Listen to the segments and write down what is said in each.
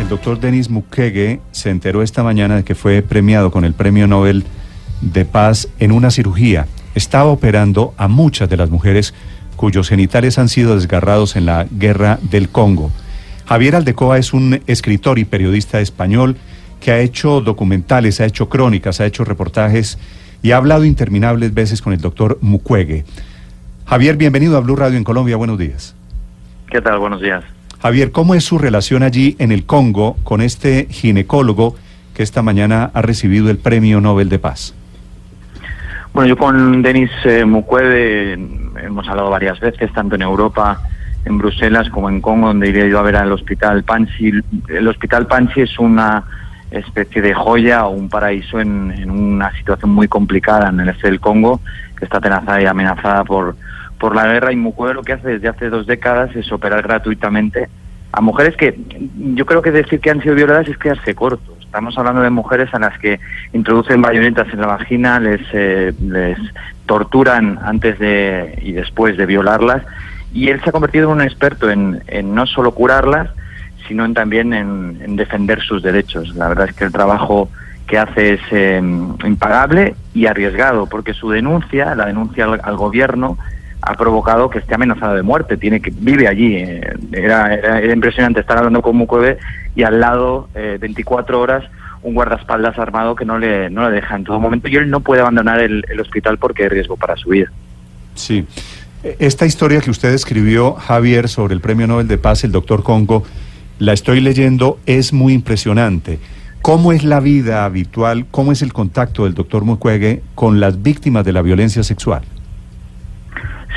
El doctor Denis Mukwege se enteró esta mañana de que fue premiado con el Premio Nobel de Paz en una cirugía. Estaba operando a muchas de las mujeres cuyos genitales han sido desgarrados en la guerra del Congo. Javier Aldecoa es un escritor y periodista español que ha hecho documentales, ha hecho crónicas, ha hecho reportajes y ha hablado interminables veces con el doctor Mukwege. Javier, bienvenido a Blue Radio en Colombia, buenos días. ¿Qué tal? Buenos días. Javier, ¿cómo es su relación allí en el Congo con este ginecólogo que esta mañana ha recibido el Premio Nobel de Paz? Bueno, yo con Denis eh, Mukwege hemos hablado varias veces, tanto en Europa, en Bruselas, como en Congo, donde iré yo a ver al Hospital Panchi. El Hospital Panchi es una especie de joya o un paraíso en, una situación muy complicada en el este del Congo, que está amenazada y amenazada por, por la guerra. Y Mukwege lo que hace desde hace dos décadas es operar gratuitamente a mujeres que yo creo que decir que han sido violadas es quedarse corto. Estamos hablando de mujeres a las que introducen bayonetas en la vagina, les, eh, les torturan antes de y después de violarlas. Y él se ha convertido en un experto en, no solo curarlas, sino en, también en, defender sus derechos. La verdad es que el trabajo que hace es em, impagable y arriesgado, porque su denuncia, la denuncia al, gobierno, ha provocado que esté amenazado de muerte. Tiene que vive allí. Eh, era, impresionante estar hablando con Mukwege y al lado, 24 eh, horas, un guardaespaldas armado que no le, no le deja en todo momento y él no puede abandonar el, el hospital porque hay riesgo para su vida. Sí. Esta historia que usted escribió, Javier, sobre el Premio Nobel de Paz, el doctor Congo, la estoy leyendo, es muy impresionante. ¿Cómo es la vida habitual, cómo es el contacto del doctor Mukwege con las víctimas de la violencia sexual?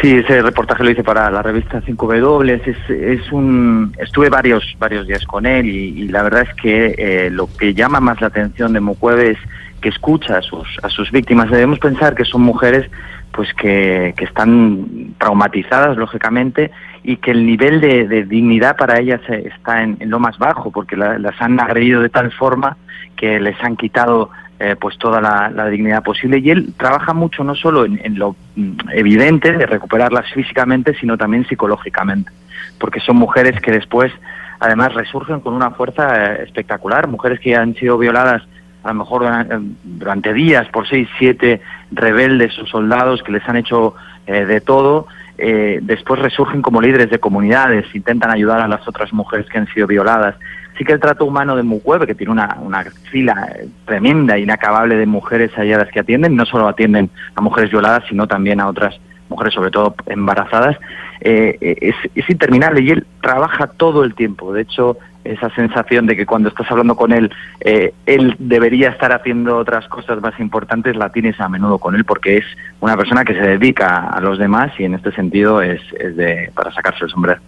Sí, ese reportaje lo hice para la revista 5W. Es, es un, estuve varios varios días con él y, la verdad es que eh, lo que llama más la atención de Mukwege es que escucha a sus, a sus víctimas. Debemos pensar que son mujeres pues que, que están traumatizadas, lógicamente, y que el nivel de, dignidad para ellas está en, lo más bajo, porque las han agredido de tal forma que les han quitado eh, pues toda la, dignidad posible. Y él trabaja mucho no solo en, lo mm, evidente de recuperarlas físicamente sino también psicológicamente porque son mujeres que después además resurgen con una fuerza eh, espectacular. Mujeres que han sido violadas a lo mejor eh, durante días por seis siete rebeldes o soldados que les han hecho de todo después resurgen como líderes de comunidades intentan ayudar a las otras mujeres que han sido violadas. Sí que el trato humano de Mukwege, que tiene una, fila tremenda, inacabable de mujeres allá las que atienden, no solo atienden a mujeres violadas, sino también a otras mujeres, sobre todo embarazadas, eh, es, es, interminable y él trabaja todo el tiempo. De hecho, esa sensación de que cuando estás hablando con él, eh, él debería estar haciendo otras cosas más importantes, la tienes a menudo con él porque es una persona que se dedica a los demás y en este sentido es, es de, para sacarse el sombrero.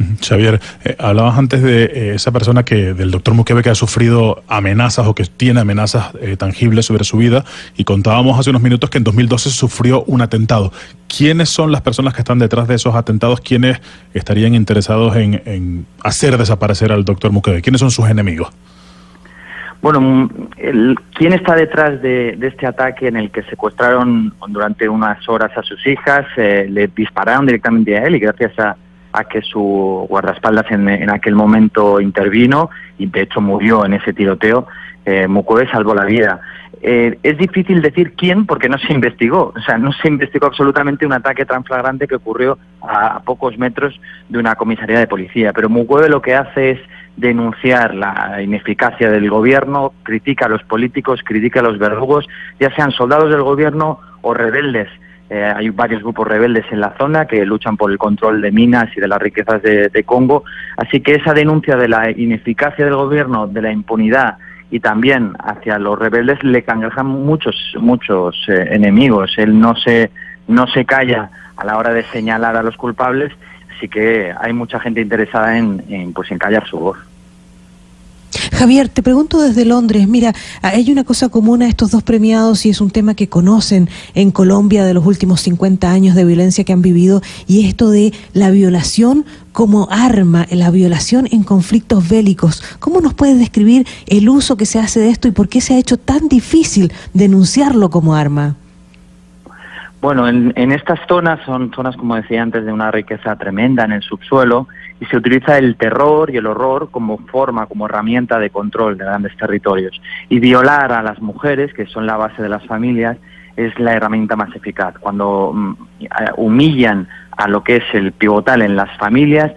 Xavier, eh, hablabas antes de eh, esa persona que, del doctor Mukwege que ha sufrido amenazas o que tiene amenazas eh, tangibles sobre su vida y contábamos hace unos minutos que en 2012 sufrió un atentado. ¿Quiénes son las personas que están detrás de esos atentados? ¿Quiénes estarían interesados en, hacer desaparecer al doctor Mukwege? ¿Quiénes son sus enemigos? Bueno, mm, ¿quién está detrás de, este ataque en el que secuestraron durante unas horas a sus hijas? le dispararon directamente a él y gracias a a que su guardaespaldas en, aquel momento intervino y de hecho murió en ese tiroteo. Eh, salvó la vida. Eh, es difícil decir quién porque no se investigó, o sea, no se investigó absolutamente un ataque tan flagrante que ocurrió a, pocos metros de una comisaría de policía, pero Mukwege lo que hace es denunciar la ineficacia del gobierno, critica a los políticos, critica a los verdugos, ya sean soldados del gobierno o rebeldes eh, hay varios grupos rebeldes en la zona que luchan por el control de minas y de las riquezas de, Congo. Así que esa denuncia de la ineficacia del gobierno, de la impunidad y también hacia los rebeldes le cangrejan muchos muchos eh, enemigos. Él no se no se calla a la hora de señalar a los culpables, sí que hay mucha gente interesada en pues en callar su voz. Javier, te pregunto desde Londres, mira, hay una cosa común a estos dos premiados y es un tema que conocen en Colombia de los últimos 50 años de violencia que han vivido y esto de la violación como arma, la violación en conflictos bélicos. ¿Cómo nos puedes describir el uso que se hace de esto y por qué se ha hecho tan difícil denunciarlo como arma? Bueno, en, en, estas zonas son zonas, como decía antes, de una riqueza tremenda en el subsuelo y se utiliza el terror y el horror como forma, como herramienta de control de grandes territorios. Y violar a las mujeres, que son la base de las familias, es la herramienta más eficaz. Cuando mm, humillan a lo que es el pivotal en las familias,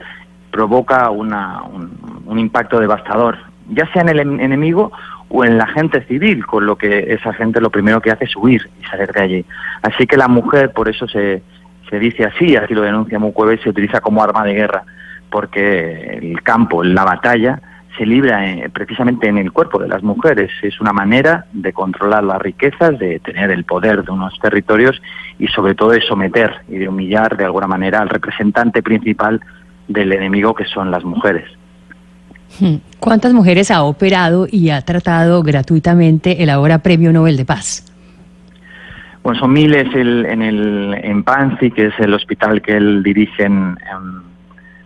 provoca una, un, un impacto devastador, ya sea en el enemigo o en la gente civil, con lo que esa gente lo primero que hace es huir y salir de allí. Así que la mujer, por eso se, se dice así, así lo denuncia Mukwege, se utiliza como arma de guerra, porque el campo, la batalla, se libra eh, precisamente en el cuerpo de las mujeres. Es una manera de controlar las riquezas, de tener el poder de unos territorios y sobre todo de someter y de humillar de alguna manera al representante principal del enemigo que son las mujeres. Hmm. ¿Cuántas mujeres ha operado y ha tratado gratuitamente el ahora Premio Nobel de Paz? Bueno, son miles el, en el en Panzi, que es el hospital que él dirige en, en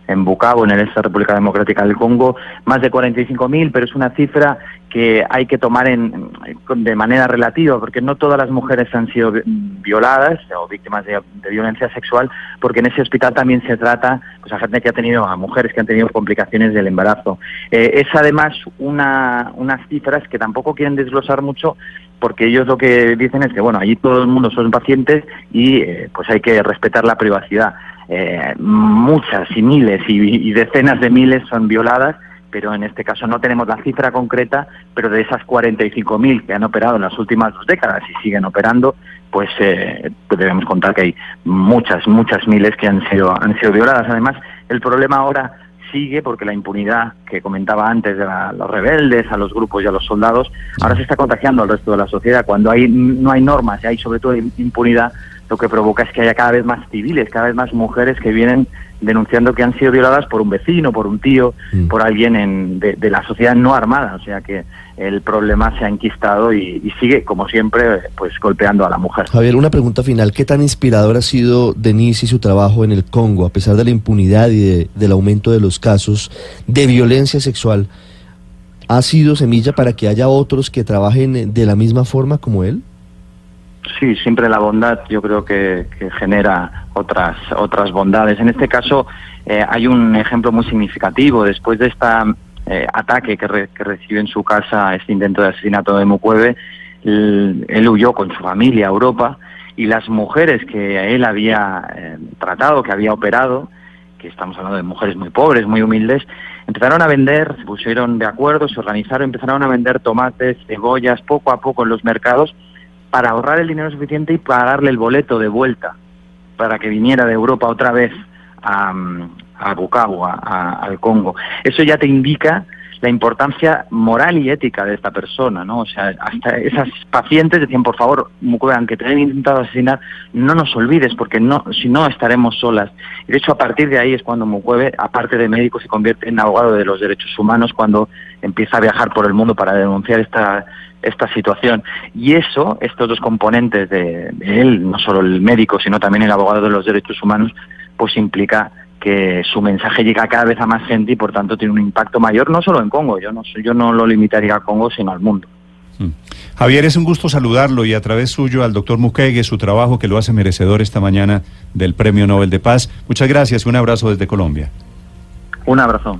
en Bucabo, en el este República Democrática del Congo, más de 45.000, pero es una cifra que hay que tomar en, de manera relativa, porque no todas las mujeres han sido violadas o víctimas de, de, violencia sexual, porque en ese hospital también se trata pues, a gente que ha tenido, a mujeres que han tenido complicaciones del embarazo. Eh, es además una, unas cifras que tampoco quieren desglosar mucho, porque ellos lo que dicen es que, bueno, allí todo el mundo son pacientes y eh, pues hay que respetar la privacidad. Eh, muchas y miles y, decenas de miles son violadas, pero en este caso no tenemos la cifra concreta, pero de esas 45.000 que han operado en las últimas dos décadas y siguen operando, pues eh, debemos contar que hay muchas, muchas miles que han sido, han sido violadas. Además, el problema ahora sigue porque la impunidad que comentaba antes de los rebeldes, a los grupos y a los soldados, ahora se está contagiando al resto de la sociedad. Cuando hay, no hay normas y hay sobre todo impunidad, lo que provoca es que haya cada vez más civiles, cada vez más mujeres que vienen denunciando que han sido violadas por un vecino, por un tío, mm. por alguien en, de, de, la sociedad no armada. O sea que el problema se ha enquistado y, y, sigue, como siempre, pues golpeando a la mujer. Javier, una pregunta final. ¿Qué tan inspirador ha sido Denise y su trabajo en el Congo, a pesar de la impunidad y de, del aumento de los casos de violencia sexual? ¿Ha sido semilla para que haya otros que trabajen de la misma forma como él? Sí, siempre la bondad yo creo que, que genera otras otras bondades. En este caso eh, hay un ejemplo muy significativo. Después de esta eh, ataque que, re, que, recibió en su casa, este intento de asesinato de Mukwege, él, él, huyó con su familia a Europa y las mujeres que él había eh, tratado, que había operado, que estamos hablando de mujeres muy pobres, muy humildes, empezaron a vender, se pusieron de acuerdo, se organizaron, empezaron a vender tomates, cebollas, poco a poco en los mercados para ahorrar el dinero suficiente y pagarle el boleto de vuelta para que viniera de Europa otra vez a, a Bukavu, a, al Congo. Eso ya te indica la importancia moral y ética de esta persona, ¿no? O sea, hasta esas pacientes decían, por favor, Mukwege, aunque te hayan intentado asesinar, no nos olvides, porque no, si no estaremos solas. Y de hecho, a partir de ahí es cuando Mukwege, aparte de médico, se convierte en abogado de los derechos humanos, cuando empieza a viajar por el mundo para denunciar esta, esta situación. Y eso, estos dos componentes de, de él, no solo el médico, sino también el abogado de los derechos humanos, pues implica que su mensaje llega cada vez a más gente y por tanto tiene un impacto mayor no solo en Congo, yo no, yo no lo limitaría a Congo, sino al mundo. Mm. Javier, es un gusto saludarlo y a través suyo al doctor Mukwege, su trabajo que lo hace merecedor esta mañana del Premio Nobel de Paz. Muchas gracias, un abrazo desde Colombia. Un abrazo.